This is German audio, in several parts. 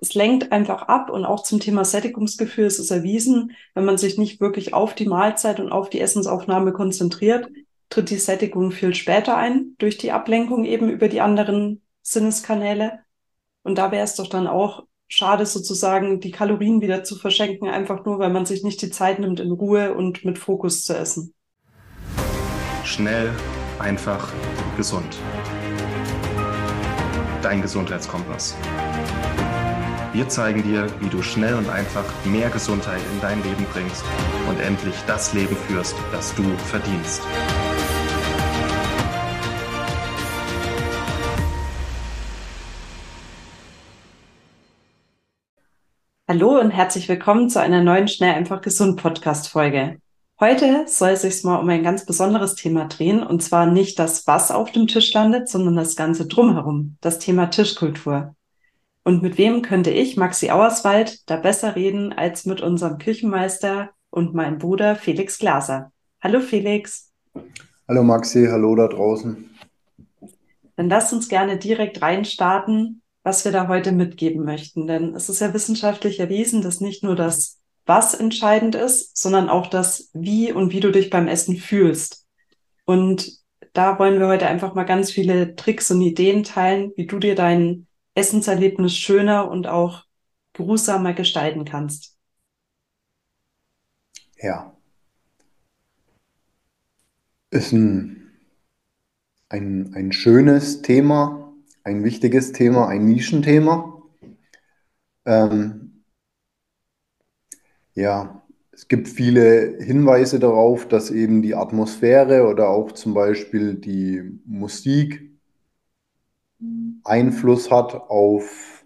es lenkt einfach ab und auch zum Thema Sättigungsgefühl ist es erwiesen, wenn man sich nicht wirklich auf die Mahlzeit und auf die Essensaufnahme konzentriert, tritt die Sättigung viel später ein, durch die Ablenkung eben über die anderen Sinneskanäle. Und da wäre es doch dann auch schade, sozusagen die Kalorien wieder zu verschenken, einfach nur, weil man sich nicht die Zeit nimmt, in Ruhe und mit Fokus zu essen. Schnell, einfach, gesund. Dein Gesundheitskompass. Wir zeigen dir, wie du schnell und einfach mehr Gesundheit in dein Leben bringst und endlich das Leben führst, das du verdienst. Hallo und herzlich willkommen zu einer neuen Schnell einfach gesund Podcast Folge. Heute soll es sich mal um ein ganz besonderes Thema drehen und zwar nicht das, was auf dem Tisch landet, sondern das Ganze drumherum, das Thema Tischkultur. Und mit wem könnte ich, Maxi Auerswald, da besser reden als mit unserem Küchenmeister und meinem Bruder Felix Glaser. Hallo Felix. Hallo Maxi, hallo da draußen. Dann lasst uns gerne direkt reinstarten was wir da heute mitgeben möchten. Denn es ist ja wissenschaftlich erwiesen, dass nicht nur das Was entscheidend ist, sondern auch das Wie und wie du dich beim Essen fühlst. Und da wollen wir heute einfach mal ganz viele Tricks und Ideen teilen, wie du dir dein Essenserlebnis schöner und auch geruhsamer gestalten kannst. Ja. Ist ein, ein, ein schönes Thema, ein wichtiges Thema, ein Nischenthema. Ähm, ja, es gibt viele Hinweise darauf, dass eben die Atmosphäre oder auch zum Beispiel die Musik Einfluss hat auf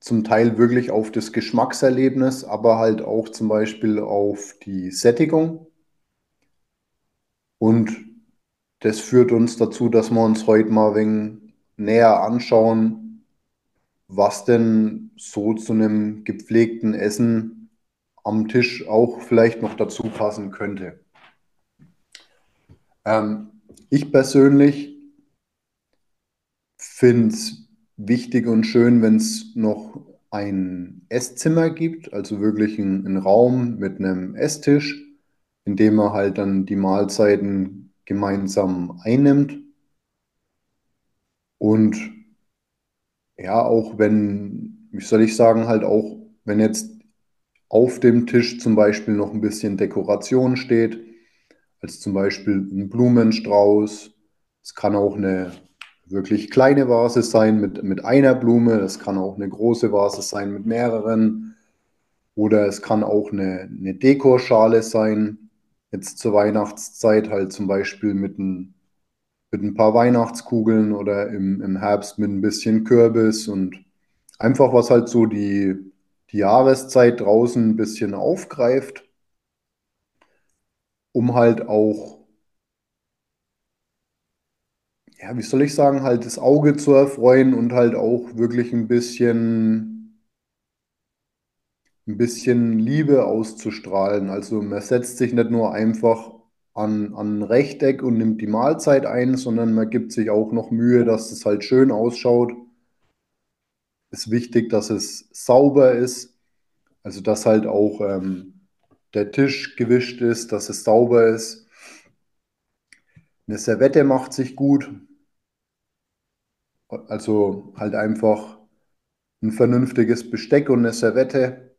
zum Teil wirklich auf das Geschmackserlebnis, aber halt auch zum Beispiel auf die Sättigung. Und das führt uns dazu, dass wir uns heute mal ein wenig näher anschauen, was denn so zu einem gepflegten Essen am Tisch auch vielleicht noch dazu passen könnte. Ähm, ich persönlich finde es wichtig und schön, wenn es noch ein Esszimmer gibt, also wirklich einen Raum mit einem Esstisch, in dem man halt dann die Mahlzeiten gemeinsam einnimmt. Und ja, auch wenn, wie soll ich sagen, halt auch, wenn jetzt auf dem Tisch zum Beispiel noch ein bisschen Dekoration steht, als zum Beispiel ein Blumenstrauß. Es kann auch eine wirklich kleine Vase sein mit, mit einer Blume. Es kann auch eine große Vase sein mit mehreren. Oder es kann auch eine, eine Dekorschale sein jetzt zur Weihnachtszeit halt zum Beispiel mit ein, mit ein paar Weihnachtskugeln oder im, im Herbst mit ein bisschen Kürbis und einfach was halt so die, die Jahreszeit draußen ein bisschen aufgreift, um halt auch, ja, wie soll ich sagen, halt das Auge zu erfreuen und halt auch wirklich ein bisschen ein bisschen Liebe auszustrahlen. Also man setzt sich nicht nur einfach an, an ein Rechteck und nimmt die Mahlzeit ein, sondern man gibt sich auch noch Mühe, dass es halt schön ausschaut. Ist wichtig, dass es sauber ist, also dass halt auch ähm, der Tisch gewischt ist, dass es sauber ist. Eine Servette macht sich gut. Also halt einfach ein vernünftiges Besteck und eine Servette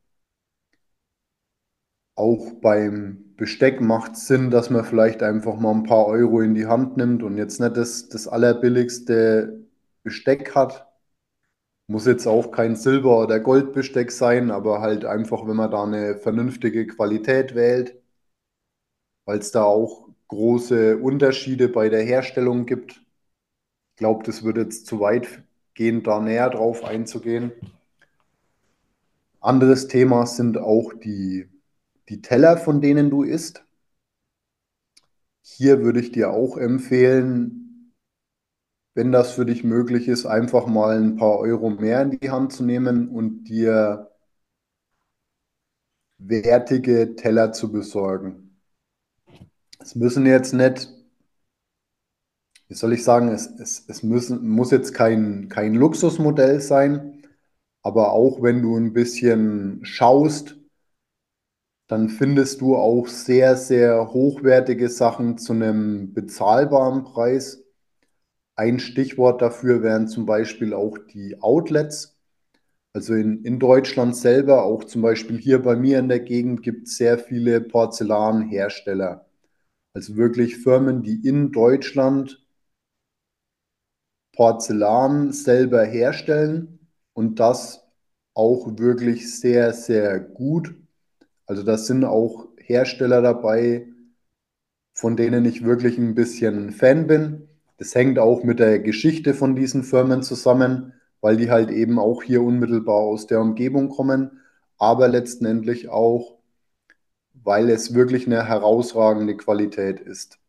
auch beim Besteck macht es Sinn, dass man vielleicht einfach mal ein paar Euro in die Hand nimmt und jetzt nicht das, das allerbilligste Besteck hat. Muss jetzt auch kein Silber- oder Goldbesteck sein, aber halt einfach, wenn man da eine vernünftige Qualität wählt, weil es da auch große Unterschiede bei der Herstellung gibt. Glaube, das würde jetzt zu weit gehen, da näher drauf einzugehen. Anderes Thema sind auch die die Teller, von denen du isst. Hier würde ich dir auch empfehlen, wenn das für dich möglich ist, einfach mal ein paar Euro mehr in die Hand zu nehmen und dir wertige Teller zu besorgen. Es müssen jetzt nicht, wie soll ich sagen, es, es, es müssen, muss jetzt kein, kein Luxusmodell sein, aber auch wenn du ein bisschen schaust, dann findest du auch sehr, sehr hochwertige Sachen zu einem bezahlbaren Preis. Ein Stichwort dafür wären zum Beispiel auch die Outlets. Also in, in Deutschland selber, auch zum Beispiel hier bei mir in der Gegend, gibt es sehr viele Porzellanhersteller. Also wirklich Firmen, die in Deutschland Porzellan selber herstellen und das auch wirklich sehr, sehr gut. Also da sind auch Hersteller dabei, von denen ich wirklich ein bisschen Fan bin. Das hängt auch mit der Geschichte von diesen Firmen zusammen, weil die halt eben auch hier unmittelbar aus der Umgebung kommen, aber letztendlich auch, weil es wirklich eine herausragende Qualität ist.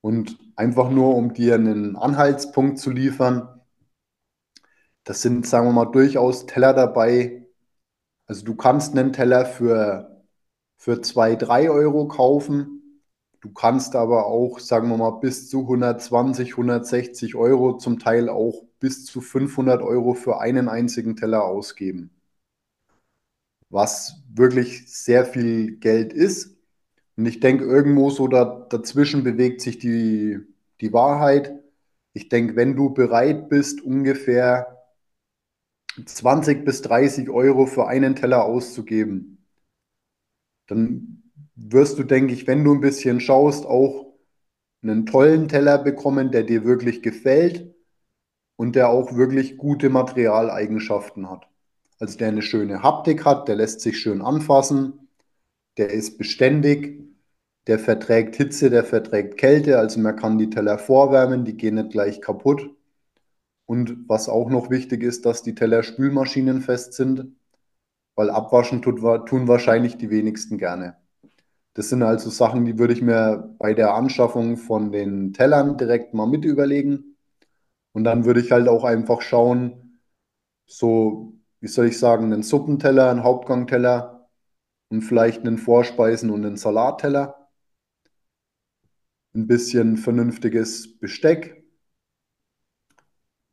Und einfach nur, um dir einen Anhaltspunkt zu liefern, das sind, sagen wir mal, durchaus Teller dabei. Also du kannst einen Teller für, für 2, 3 Euro kaufen. Du kannst aber auch, sagen wir mal, bis zu 120, 160 Euro, zum Teil auch bis zu 500 Euro für einen einzigen Teller ausgeben. Was wirklich sehr viel Geld ist. Und ich denke, irgendwo so da, dazwischen bewegt sich die, die Wahrheit. Ich denke, wenn du bereit bist, ungefähr 20 bis 30 Euro für einen Teller auszugeben, dann wirst du, denke ich, wenn du ein bisschen schaust, auch einen tollen Teller bekommen, der dir wirklich gefällt und der auch wirklich gute Materialeigenschaften hat. Also der eine schöne Haptik hat, der lässt sich schön anfassen, der ist beständig, der verträgt Hitze, der verträgt Kälte, also man kann die Teller vorwärmen, die gehen nicht gleich kaputt. Und was auch noch wichtig ist, dass die Teller spülmaschinenfest sind, weil abwaschen tut, tun wahrscheinlich die wenigsten gerne. Das sind also Sachen, die würde ich mir bei der Anschaffung von den Tellern direkt mal mit überlegen. Und dann würde ich halt auch einfach schauen, so, wie soll ich sagen, einen Suppenteller, einen Hauptgangteller und vielleicht einen Vorspeisen- und einen Salatteller. Ein bisschen vernünftiges Besteck,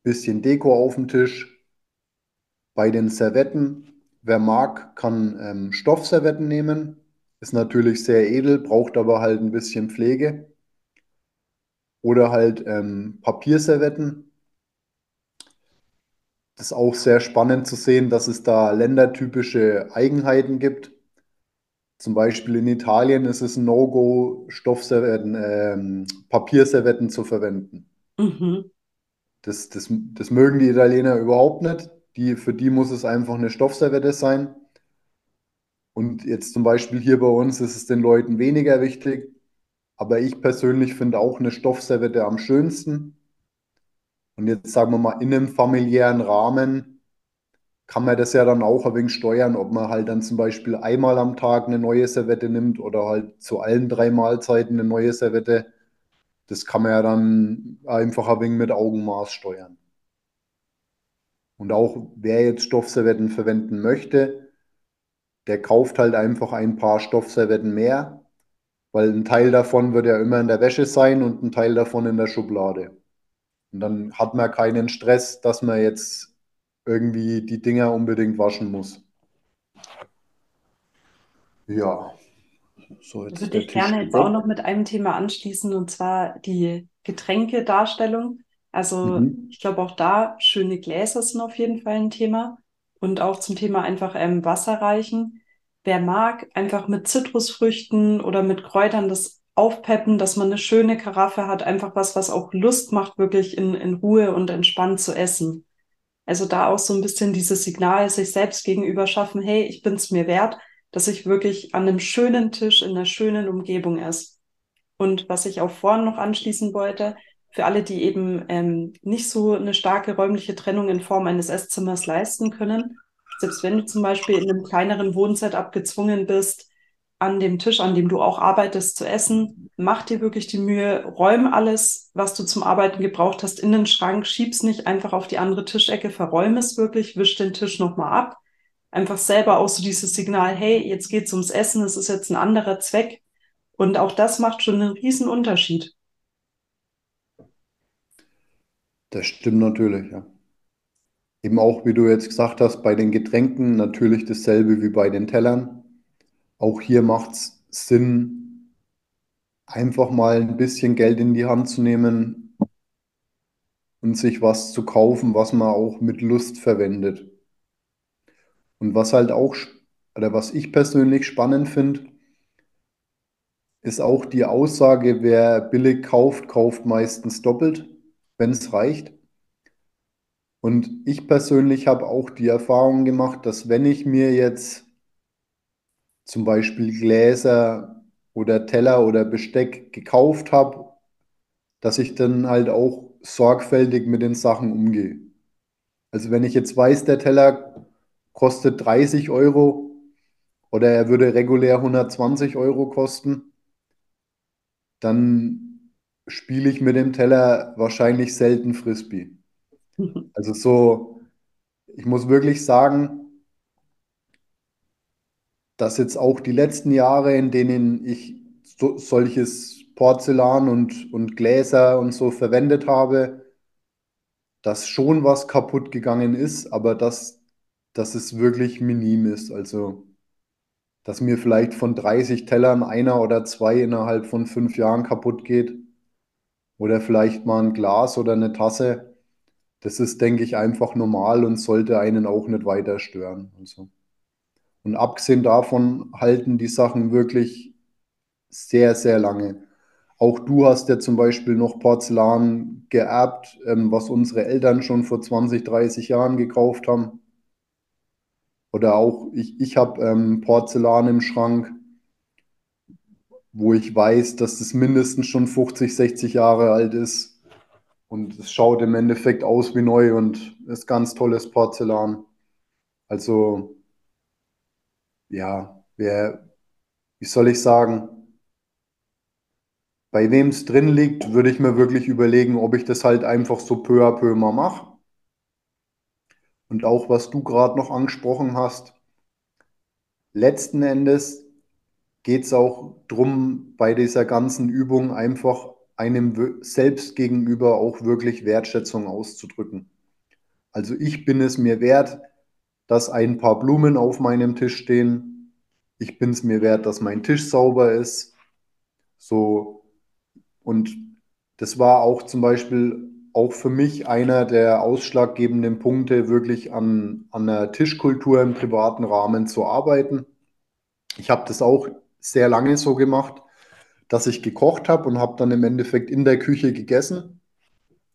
bisschen Deko auf dem Tisch. Bei den Servetten, wer mag, kann ähm, Stoffservetten nehmen. Ist natürlich sehr edel, braucht aber halt ein bisschen Pflege. Oder halt ähm, Papierservetten. Das ist auch sehr spannend zu sehen, dass es da ländertypische Eigenheiten gibt. Zum Beispiel in Italien ist es ein No-Go, Stoffservetten, ähm, Papierservetten zu verwenden. Mhm. Das, das, das mögen die Italiener überhaupt nicht. Die, für die muss es einfach eine Stoffservette sein. Und jetzt zum Beispiel hier bei uns ist es den Leuten weniger wichtig. Aber ich persönlich finde auch eine Stoffservette am schönsten. Und jetzt sagen wir mal, in einem familiären Rahmen kann man das ja dann auch ein wenig steuern, ob man halt dann zum Beispiel einmal am Tag eine neue Servette nimmt oder halt zu allen drei Mahlzeiten eine neue Servette das kann man ja dann einfach ein wenig mit Augenmaß steuern. Und auch wer jetzt Stoffservetten verwenden möchte, der kauft halt einfach ein paar Stoffservetten mehr, weil ein Teil davon wird ja immer in der Wäsche sein und ein Teil davon in der Schublade. Und dann hat man keinen Stress, dass man jetzt irgendwie die Dinger unbedingt waschen muss. Ja. So, jetzt würde ich gerne jetzt auch noch mit einem Thema anschließen und zwar die Getränkedarstellung. Also mhm. ich glaube auch da schöne Gläser sind auf jeden Fall ein Thema und auch zum Thema einfach ähm, Wasser reichen. Wer mag, einfach mit Zitrusfrüchten oder mit Kräutern das aufpeppen, dass man eine schöne Karaffe hat, einfach was, was auch Lust macht, wirklich in, in Ruhe und entspannt zu essen. Also da auch so ein bisschen dieses Signal sich selbst gegenüber schaffen, hey, ich bin's mir wert, dass ich wirklich an einem schönen Tisch in einer schönen Umgebung esse. Und was ich auch vorhin noch anschließen wollte, für alle, die eben ähm, nicht so eine starke räumliche Trennung in Form eines Esszimmers leisten können, selbst wenn du zum Beispiel in einem kleineren Wohnsetup gezwungen bist, an dem Tisch, an dem du auch arbeitest, zu essen, mach dir wirklich die Mühe, räum alles, was du zum Arbeiten gebraucht hast, in den Schrank, schieb's nicht einfach auf die andere Tischecke, verräume es wirklich, wisch den Tisch nochmal ab einfach selber auch so dieses Signal, hey, jetzt geht's ums Essen, es ist jetzt ein anderer Zweck. Und auch das macht schon einen riesen Unterschied. Das stimmt natürlich, ja. Eben auch, wie du jetzt gesagt hast, bei den Getränken natürlich dasselbe wie bei den Tellern. Auch hier macht es Sinn, einfach mal ein bisschen Geld in die Hand zu nehmen und sich was zu kaufen, was man auch mit Lust verwendet. Und was halt auch, oder was ich persönlich spannend finde, ist auch die Aussage, wer billig kauft, kauft meistens doppelt, wenn es reicht. Und ich persönlich habe auch die Erfahrung gemacht, dass wenn ich mir jetzt zum Beispiel Gläser oder Teller oder Besteck gekauft habe, dass ich dann halt auch sorgfältig mit den Sachen umgehe. Also wenn ich jetzt weiß, der Teller kostet 30 Euro oder er würde regulär 120 Euro kosten, dann spiele ich mit dem Teller wahrscheinlich selten Frisbee. Also so, ich muss wirklich sagen, dass jetzt auch die letzten Jahre, in denen ich so, solches Porzellan und, und Gläser und so verwendet habe, dass schon was kaputt gegangen ist, aber dass, dass es wirklich minim ist. Also, dass mir vielleicht von 30 Tellern einer oder zwei innerhalb von fünf Jahren kaputt geht. Oder vielleicht mal ein Glas oder eine Tasse. Das ist, denke ich, einfach normal und sollte einen auch nicht weiter stören. Also. Und abgesehen davon halten die Sachen wirklich sehr, sehr lange. Auch du hast ja zum Beispiel noch Porzellan geerbt, ähm, was unsere Eltern schon vor 20, 30 Jahren gekauft haben. Oder auch ich, ich habe ähm, Porzellan im Schrank, wo ich weiß, dass das mindestens schon 50, 60 Jahre alt ist. Und es schaut im Endeffekt aus wie neu und ist ganz tolles Porzellan. Also, ja, wer, wie soll ich sagen, bei wem es drin liegt, würde ich mir wirklich überlegen, ob ich das halt einfach so peu à peu mal mache. Und auch was du gerade noch angesprochen hast, letzten Endes geht es auch darum, bei dieser ganzen Übung einfach einem selbst gegenüber auch wirklich Wertschätzung auszudrücken. Also ich bin es mir wert, dass ein paar Blumen auf meinem Tisch stehen. Ich bin es mir wert, dass mein Tisch sauber ist. So, und das war auch zum Beispiel auch für mich einer der ausschlaggebenden Punkte, wirklich an, an der Tischkultur im privaten Rahmen zu arbeiten. Ich habe das auch sehr lange so gemacht, dass ich gekocht habe und habe dann im Endeffekt in der Küche gegessen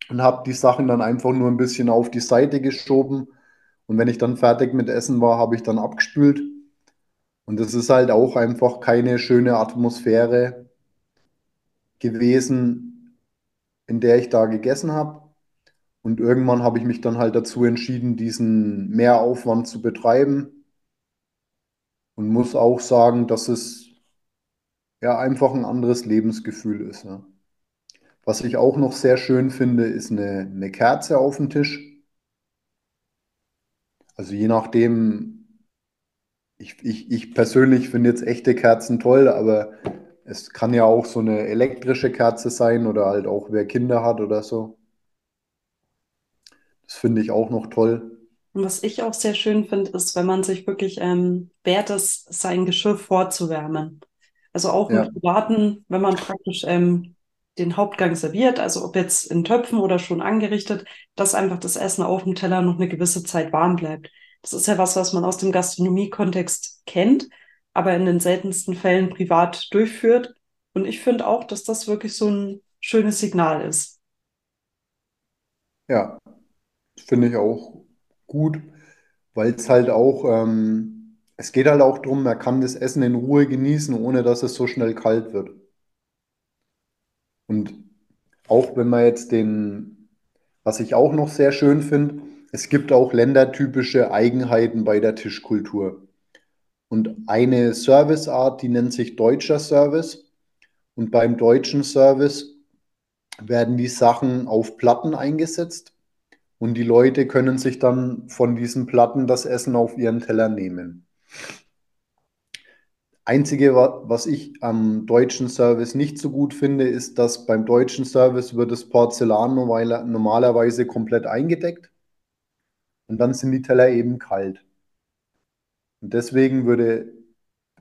und habe die Sachen dann einfach nur ein bisschen auf die Seite geschoben. Und wenn ich dann fertig mit Essen war, habe ich dann abgespült. Und das ist halt auch einfach keine schöne Atmosphäre gewesen, in der ich da gegessen habe. Und irgendwann habe ich mich dann halt dazu entschieden, diesen Mehraufwand zu betreiben. Und muss auch sagen, dass es ja einfach ein anderes Lebensgefühl ist. Ja. Was ich auch noch sehr schön finde, ist eine, eine Kerze auf dem Tisch. Also je nachdem, ich, ich, ich persönlich finde jetzt echte Kerzen toll, aber es kann ja auch so eine elektrische Kerze sein oder halt auch wer Kinder hat oder so. Das finde ich auch noch toll. Und was ich auch sehr schön finde, ist, wenn man sich wirklich ähm, wert ist, sein Geschirr vorzuwärmen. Also auch im Ja, Privaten, wenn man praktisch ähm, den Hauptgang serviert, also ob jetzt in Töpfen oder schon angerichtet, dass einfach das Essen auf dem Teller noch eine gewisse Zeit warm bleibt. Das ist ja was, was man aus dem Gastronomie-Kontext kennt, aber in den seltensten Fällen privat durchführt. Und ich finde auch, dass das wirklich so ein schönes Signal ist. ja, finde ich auch gut, weil es halt auch, ähm, es geht halt auch darum, man kann das Essen in Ruhe genießen, ohne dass es so schnell kalt wird. Und auch wenn man jetzt den, was ich auch noch sehr schön finde, es gibt auch ländertypische Eigenheiten bei der Tischkultur. Und eine Serviceart, die nennt sich deutscher Service. Und beim deutschen Service werden die Sachen auf Platten eingesetzt und die Leute können sich dann von diesen Platten das Essen auf ihren Teller nehmen. Einzige, was ich am deutschen Service nicht so gut finde, ist, dass beim deutschen Service wird das Porzellan normalerweise komplett eingedeckt und dann sind die Teller eben kalt. Und deswegen würde,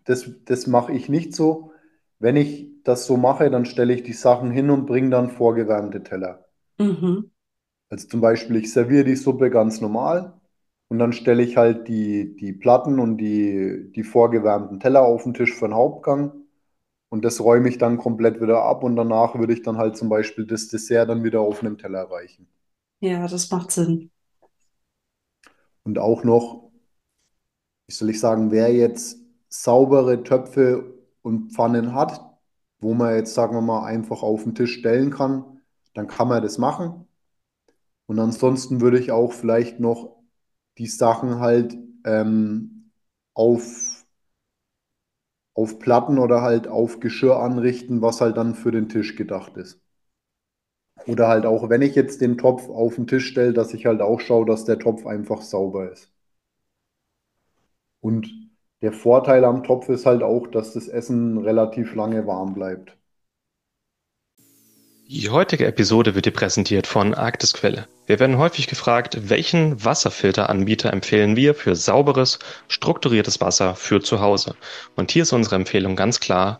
das, das mache ich nicht so. Wenn ich das so mache, dann stelle ich die Sachen hin und bringe dann vorgewärmte Teller. Mhm. Also zum Beispiel, ich serviere die Suppe ganz normal und dann stelle ich halt die, die Platten und die, die vorgewärmten Teller auf den Tisch für den Hauptgang. Und das räume ich dann komplett wieder ab und danach würde ich dann halt zum Beispiel das Dessert dann wieder auf einem Teller reichen. Ja, das macht Sinn. Und auch noch, wie soll ich sagen, wer jetzt saubere Töpfe und Pfannen hat, wo man jetzt, sagen wir mal, einfach auf den Tisch stellen kann, dann kann man das machen. Und ansonsten würde ich auch vielleicht noch die Sachen halt ähm, auf, auf Platten oder halt auf Geschirr anrichten, was halt dann für den Tisch gedacht ist. Oder halt auch, wenn ich jetzt den Topf auf den Tisch stelle, dass ich halt auch schaue, dass der Topf einfach sauber ist. Und der Vorteil am Topf ist halt auch, dass das Essen relativ lange warm bleibt. Die heutige Episode wird dir präsentiert von Arktisquelle. Wir werden häufig gefragt, welchen Wasserfilteranbieter empfehlen wir für sauberes, strukturiertes Wasser für zu Hause. Und hier ist unsere Empfehlung ganz klar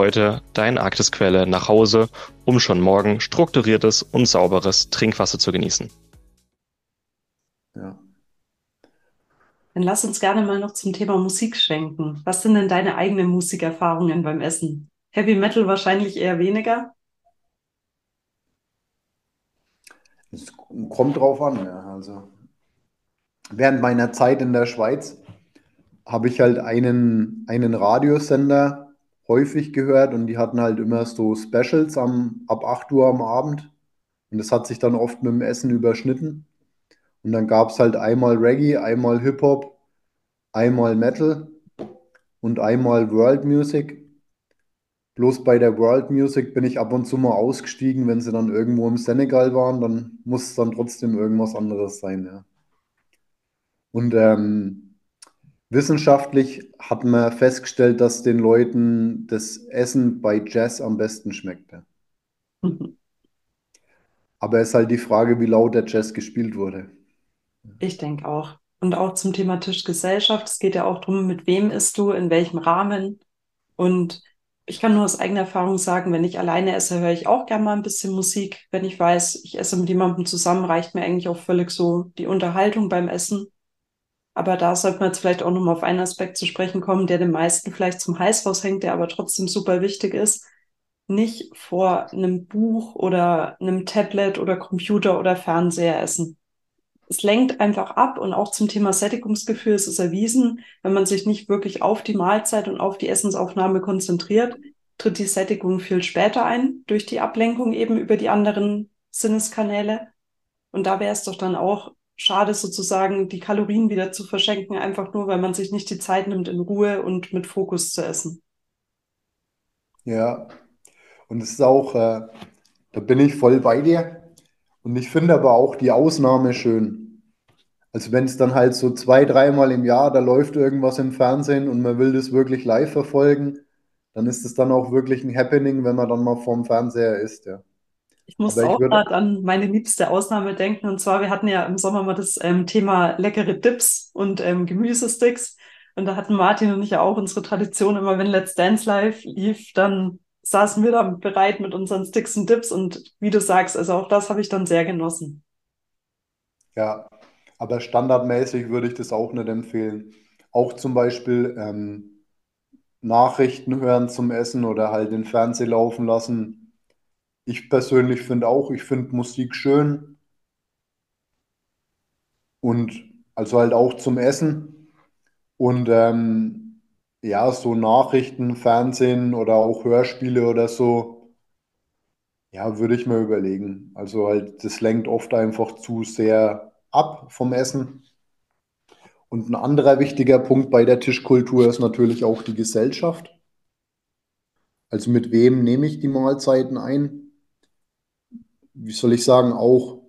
heute dein Arktisquelle Quelle nach Hause, um schon morgen strukturiertes und sauberes Trinkwasser zu genießen. Ja. Dann lass uns gerne mal noch zum Thema Musik schwenken. Was sind denn deine eigenen Musikerfahrungen beim Essen? Heavy Metal wahrscheinlich eher weniger? Es kommt drauf an, ja. Also während meiner Zeit in der Schweiz habe ich halt einen, einen Radiosender häufig gehört und die hatten halt immer so Specials am, ab 8 Uhr am Abend. Und das hat sich dann oft mit dem Essen überschnitten. Und dann gab es halt einmal Reggae, einmal Hip-Hop, einmal Metal und einmal World Music. Bloß bei der World Music bin ich ab und zu mal ausgestiegen, wenn sie dann irgendwo im Senegal waren, dann muss es dann trotzdem irgendwas anderes sein, ja. Und ähm, Wissenschaftlich hat man festgestellt, dass den Leuten das Essen bei Jazz am besten schmeckt. Mhm. Aber es ist halt die Frage, wie laut der Jazz gespielt wurde. Ich denke auch. Und auch zum Thema Tischgesellschaft. Es geht ja auch darum, mit wem isst du, in welchem Rahmen. Und ich kann nur aus eigener Erfahrung sagen, wenn ich alleine esse, höre ich auch gerne mal ein bisschen Musik. Wenn ich weiß, ich esse mit jemandem zusammen, reicht mir eigentlich auch völlig so die Unterhaltung beim Essen. Aber da sollte man jetzt vielleicht auch nochmal auf einen Aspekt zu sprechen kommen, der den meisten vielleicht zum Hals raushängt, der aber trotzdem super wichtig ist. Nicht vor einem Buch oder einem Tablet oder Computer oder Fernseher essen. Es lenkt einfach ab und auch zum Thema Sättigungsgefühl ist es erwiesen, wenn man sich nicht wirklich auf die Mahlzeit und auf die Essensaufnahme konzentriert, tritt die Sättigung viel später ein, durch die Ablenkung eben über die anderen Sinneskanäle. Und da wäre es doch dann auch schade sozusagen, die Kalorien wieder zu verschenken, einfach nur, weil man sich nicht die Zeit nimmt, in Ruhe und mit Fokus zu essen. Ja, und es ist auch, äh, da bin ich voll bei dir. Und ich finde aber auch die Ausnahme schön. Also wenn es dann halt so zwei, dreimal im Jahr, da läuft irgendwas im Fernsehen und man will das wirklich live verfolgen, dann ist es dann auch wirklich ein Happening, wenn man dann mal vorm Fernseher ist, ja. Ich muss auch gerade an meine liebste Ausnahme denken. Und zwar, wir hatten ja im Sommer mal das ähm, Thema leckere Dips und ähm, Gemüsesticks. Und da hatten Martin und ich ja auch unsere Tradition, immer wenn Let's Dance Live lief, dann saßen wir da bereit mit unseren Sticks und Dips. Und wie du sagst, also auch das habe ich dann sehr genossen. Ja, aber standardmäßig würde ich das auch nicht empfehlen. Auch zum Beispiel ähm, Nachrichten hören zum Essen oder halt den Fernseher laufen lassen ich persönlich finde auch, ich finde Musik schön und also halt auch zum Essen. Und ähm, ja, so Nachrichten, Fernsehen oder auch Hörspiele oder so, ja, würde ich mir überlegen. Also halt, das lenkt oft einfach zu sehr ab vom Essen. Und ein anderer wichtiger Punkt bei der Tischkultur ist natürlich auch die Gesellschaft. Also mit wem nehme ich die Mahlzeiten ein? Wie soll ich sagen, auch,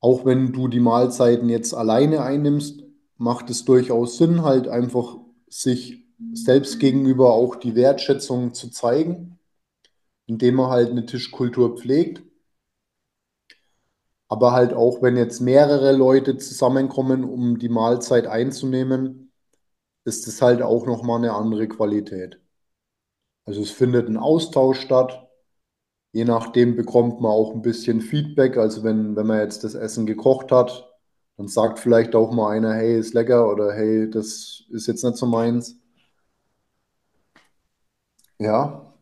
auch wenn du die Mahlzeiten jetzt alleine einnimmst, macht es durchaus Sinn, halt einfach sich selbst gegenüber auch die Wertschätzung zu zeigen, indem man halt eine Tischkultur pflegt. Aber halt auch, wenn jetzt mehrere Leute zusammenkommen, um die Mahlzeit einzunehmen, ist es halt auch nochmal eine andere Qualität. Also es findet ein Austausch statt. Je nachdem bekommt man auch ein bisschen Feedback. Also wenn, wenn man jetzt das Essen gekocht hat, dann sagt vielleicht auch mal einer, hey, ist lecker oder hey, das ist jetzt nicht so meins. Ja,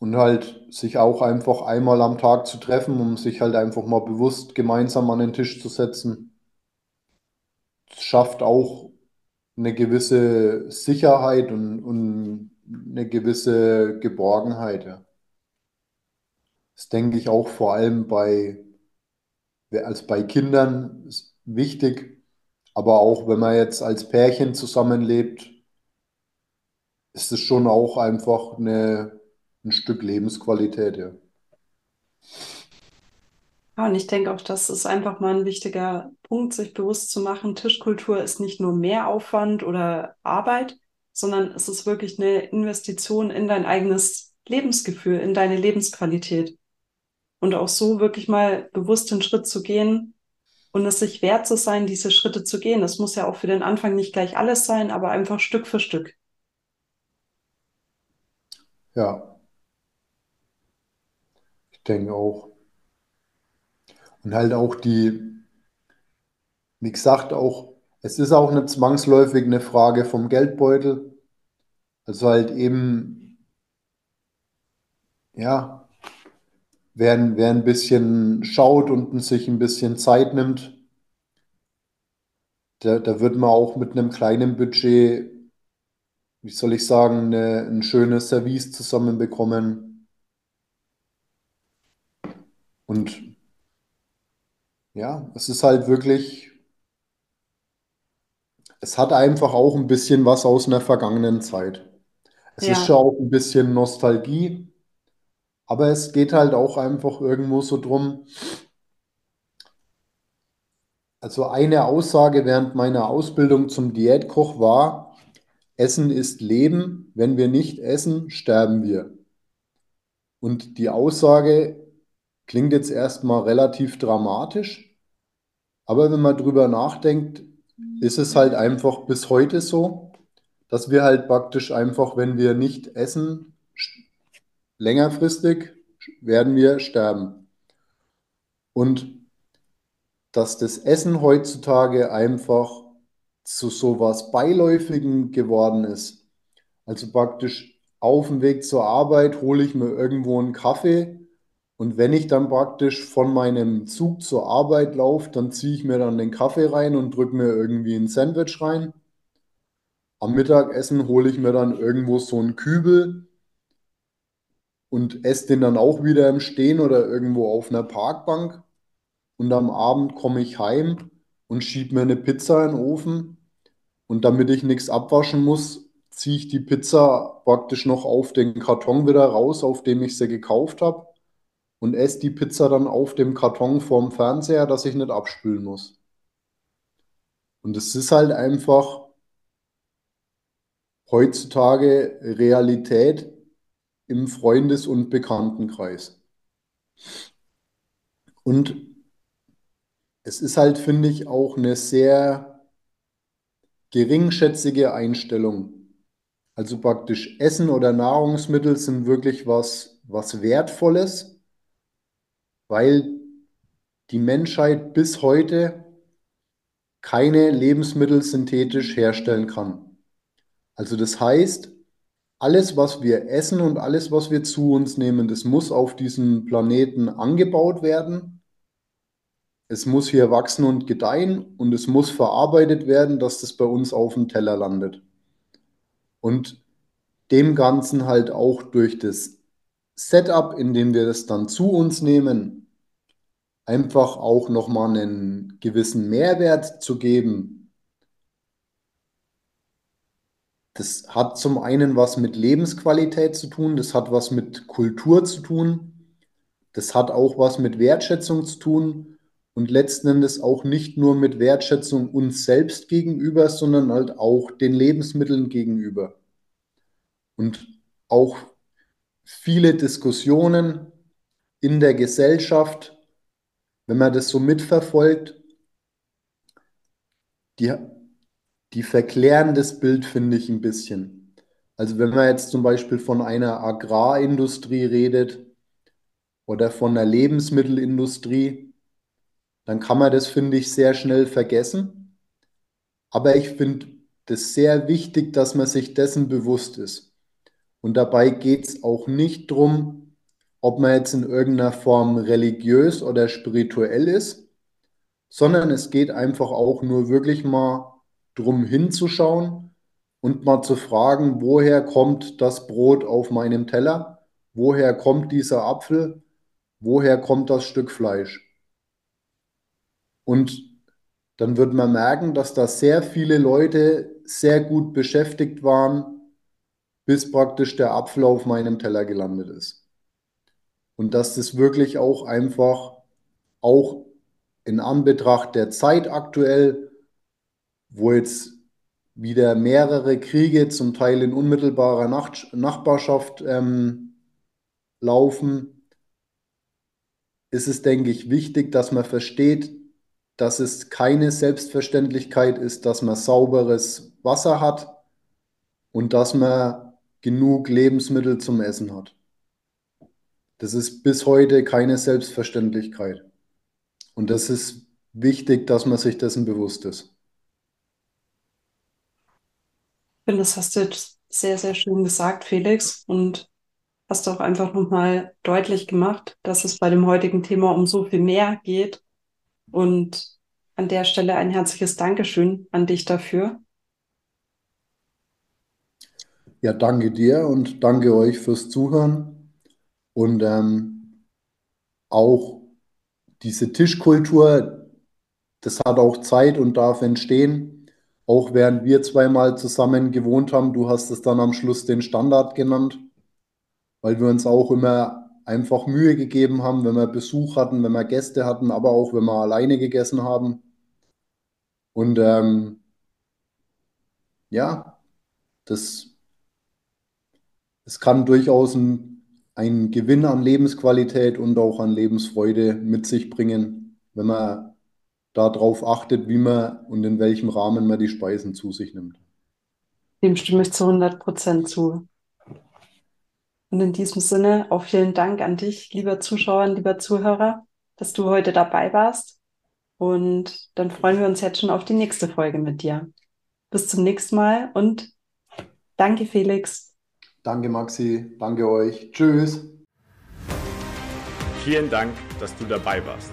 und halt sich auch einfach einmal am Tag zu treffen, um sich halt einfach mal bewusst gemeinsam an den Tisch zu setzen. Das schafft auch eine gewisse Sicherheit und, und eine gewisse Geborgenheit. Ja. Das denke ich auch vor allem bei, als bei Kindern ist wichtig, aber auch wenn man jetzt als Pärchen zusammenlebt, ist es schon auch einfach eine, ein Stück Lebensqualität. Ja. Ja, und ich denke auch, das ist einfach mal ein wichtiger Punkt, sich bewusst zu machen. Tischkultur ist nicht nur mehr Aufwand oder Arbeit, sondern es ist wirklich eine Investition in dein eigenes Lebensgefühl, in deine Lebensqualität. Und auch so wirklich mal bewusst den Schritt zu gehen und es sich wert zu sein, diese Schritte zu gehen. Das muss ja auch für den Anfang nicht gleich alles sein, aber einfach Stück für Stück. Ja, ich denke auch. Und halt auch die, wie gesagt, auch, es ist auch nicht zwangsläufig eine Frage vom Geldbeutel. Also halt eben, ja, wer, wer ein bisschen schaut und sich ein bisschen Zeit nimmt, da, da wird man auch mit einem kleinen Budget, wie soll ich sagen, eine, ein schönes Service zusammenbekommen. Und ja, es ist halt wirklich, es hat einfach auch ein bisschen was aus einer vergangenen Zeit. Es ist schon Ja, auch ein bisschen Nostalgie, aber es geht halt auch einfach irgendwo so drum. Also eine Aussage während meiner Ausbildung zum Diätkoch war, Essen ist Leben, wenn wir nicht essen, sterben wir. Und die Aussage klingt jetzt erstmal relativ dramatisch, aber wenn man drüber nachdenkt, ist es halt einfach bis heute so, dass wir halt praktisch einfach, wenn wir nicht essen, längerfristig werden wir sterben. Und dass das Essen heutzutage einfach zu sowas Beiläufigem geworden ist. Also praktisch auf dem Weg zur Arbeit hole ich mir irgendwo einen Kaffee und wenn ich dann praktisch von meinem Zug zur Arbeit laufe, dann ziehe ich mir dann den Kaffee rein und drücke mir irgendwie ein Sandwich rein. Am Mittagessen hole ich mir dann irgendwo so einen Kübel und esse den dann auch wieder im Stehen oder irgendwo auf einer Parkbank. Und am Abend komme ich heim und schiebe mir eine Pizza in den Ofen. Und damit ich nichts abwaschen muss, ziehe ich die Pizza praktisch noch auf den Karton wieder raus, auf dem ich sie gekauft habe. Und esse die Pizza dann auf dem Karton vorm Fernseher, dass ich nicht abspülen muss. Und es ist halt einfach heutzutage Realität im Freundes- und Bekanntenkreis. Und es ist halt, finde ich, auch eine sehr geringschätzige Einstellung. Also praktisch Essen oder Nahrungsmittel sind wirklich was, was Wertvolles, weil die Menschheit bis heute keine Lebensmittel synthetisch herstellen kann. Also das heißt, alles, was wir essen und alles, was wir zu uns nehmen, das muss auf diesem Planeten angebaut werden. Es muss hier wachsen und gedeihen und es muss verarbeitet werden, dass das bei uns auf dem Teller landet. und dem Ganzen halt auch durch das Setup, in dem wir das dann zu uns nehmen, einfach auch nochmal einen gewissen Mehrwert zu geben. Das hat zum einen was mit Lebensqualität zu tun, das hat was mit Kultur zu tun, das hat auch was mit Wertschätzung zu tun und letzten Endes auch nicht nur mit Wertschätzung uns selbst gegenüber, sondern halt auch den Lebensmitteln gegenüber. Und auch viele Diskussionen in der Gesellschaft, wenn man das so mitverfolgt, die, die verklären das Bild, finde ich, ein bisschen. Also wenn man jetzt zum Beispiel von einer Agrarindustrie redet oder von einer Lebensmittelindustrie, dann kann man das, finde ich, sehr schnell vergessen. Aber ich finde das sehr wichtig, dass man sich dessen bewusst ist. Und dabei geht es auch nicht darum, ob man jetzt in irgendeiner Form religiös oder spirituell ist, sondern es geht einfach auch nur wirklich mal darum hinzuschauen und mal zu fragen, woher kommt das Brot auf meinem Teller? Woher kommt dieser Apfel? Woher kommt das Stück Fleisch? Und dann wird man merken, dass da sehr viele Leute sehr gut beschäftigt waren bis praktisch der Apfel auf meinem Teller gelandet ist. Und dass das wirklich auch einfach, auch in Anbetracht der Zeit aktuell, wo jetzt wieder mehrere Kriege, zum Teil in unmittelbarer Nach Nachbarschaft ähm, laufen, ist es, denke ich, wichtig, dass man versteht, dass es keine Selbstverständlichkeit ist, dass man sauberes Wasser hat und dass man genug Lebensmittel zum Essen hat. Das ist bis heute keine Selbstverständlichkeit. Und das ist wichtig, dass man sich dessen bewusst ist. Ich finde, das hast du jetzt sehr, sehr schön gesagt, Felix. Und hast auch einfach nochmal deutlich gemacht, dass es bei dem heutigen Thema um so viel mehr geht. Und an der Stelle ein herzliches Dankeschön an dich dafür. Ja, danke dir und danke euch fürs Zuhören. Und ähm, auch diese Tischkultur, das hat auch Zeit und darf entstehen. Auch während wir zweimal zusammen gewohnt haben, du hast es dann am Schluss den Standard genannt, weil wir uns auch immer einfach Mühe gegeben haben, wenn wir Besuch hatten, wenn wir Gäste hatten, aber auch wenn wir alleine gegessen haben. Und ähm, ja, das es kann durchaus ein, einen Gewinn an Lebensqualität und auch an Lebensfreude mit sich bringen, wenn man darauf achtet, wie man und in welchem Rahmen man die Speisen zu sich nimmt. Dem stimme ich zu 100 Prozent zu. Und in diesem Sinne auch vielen Dank an dich, lieber Zuschauer, lieber Zuhörer, dass du heute dabei warst. Und dann freuen wir uns jetzt schon auf die nächste Folge mit dir. Bis zum nächsten Mal und danke, Felix. Danke, Maxi. Danke euch. Tschüss. Vielen Dank, dass du dabei warst.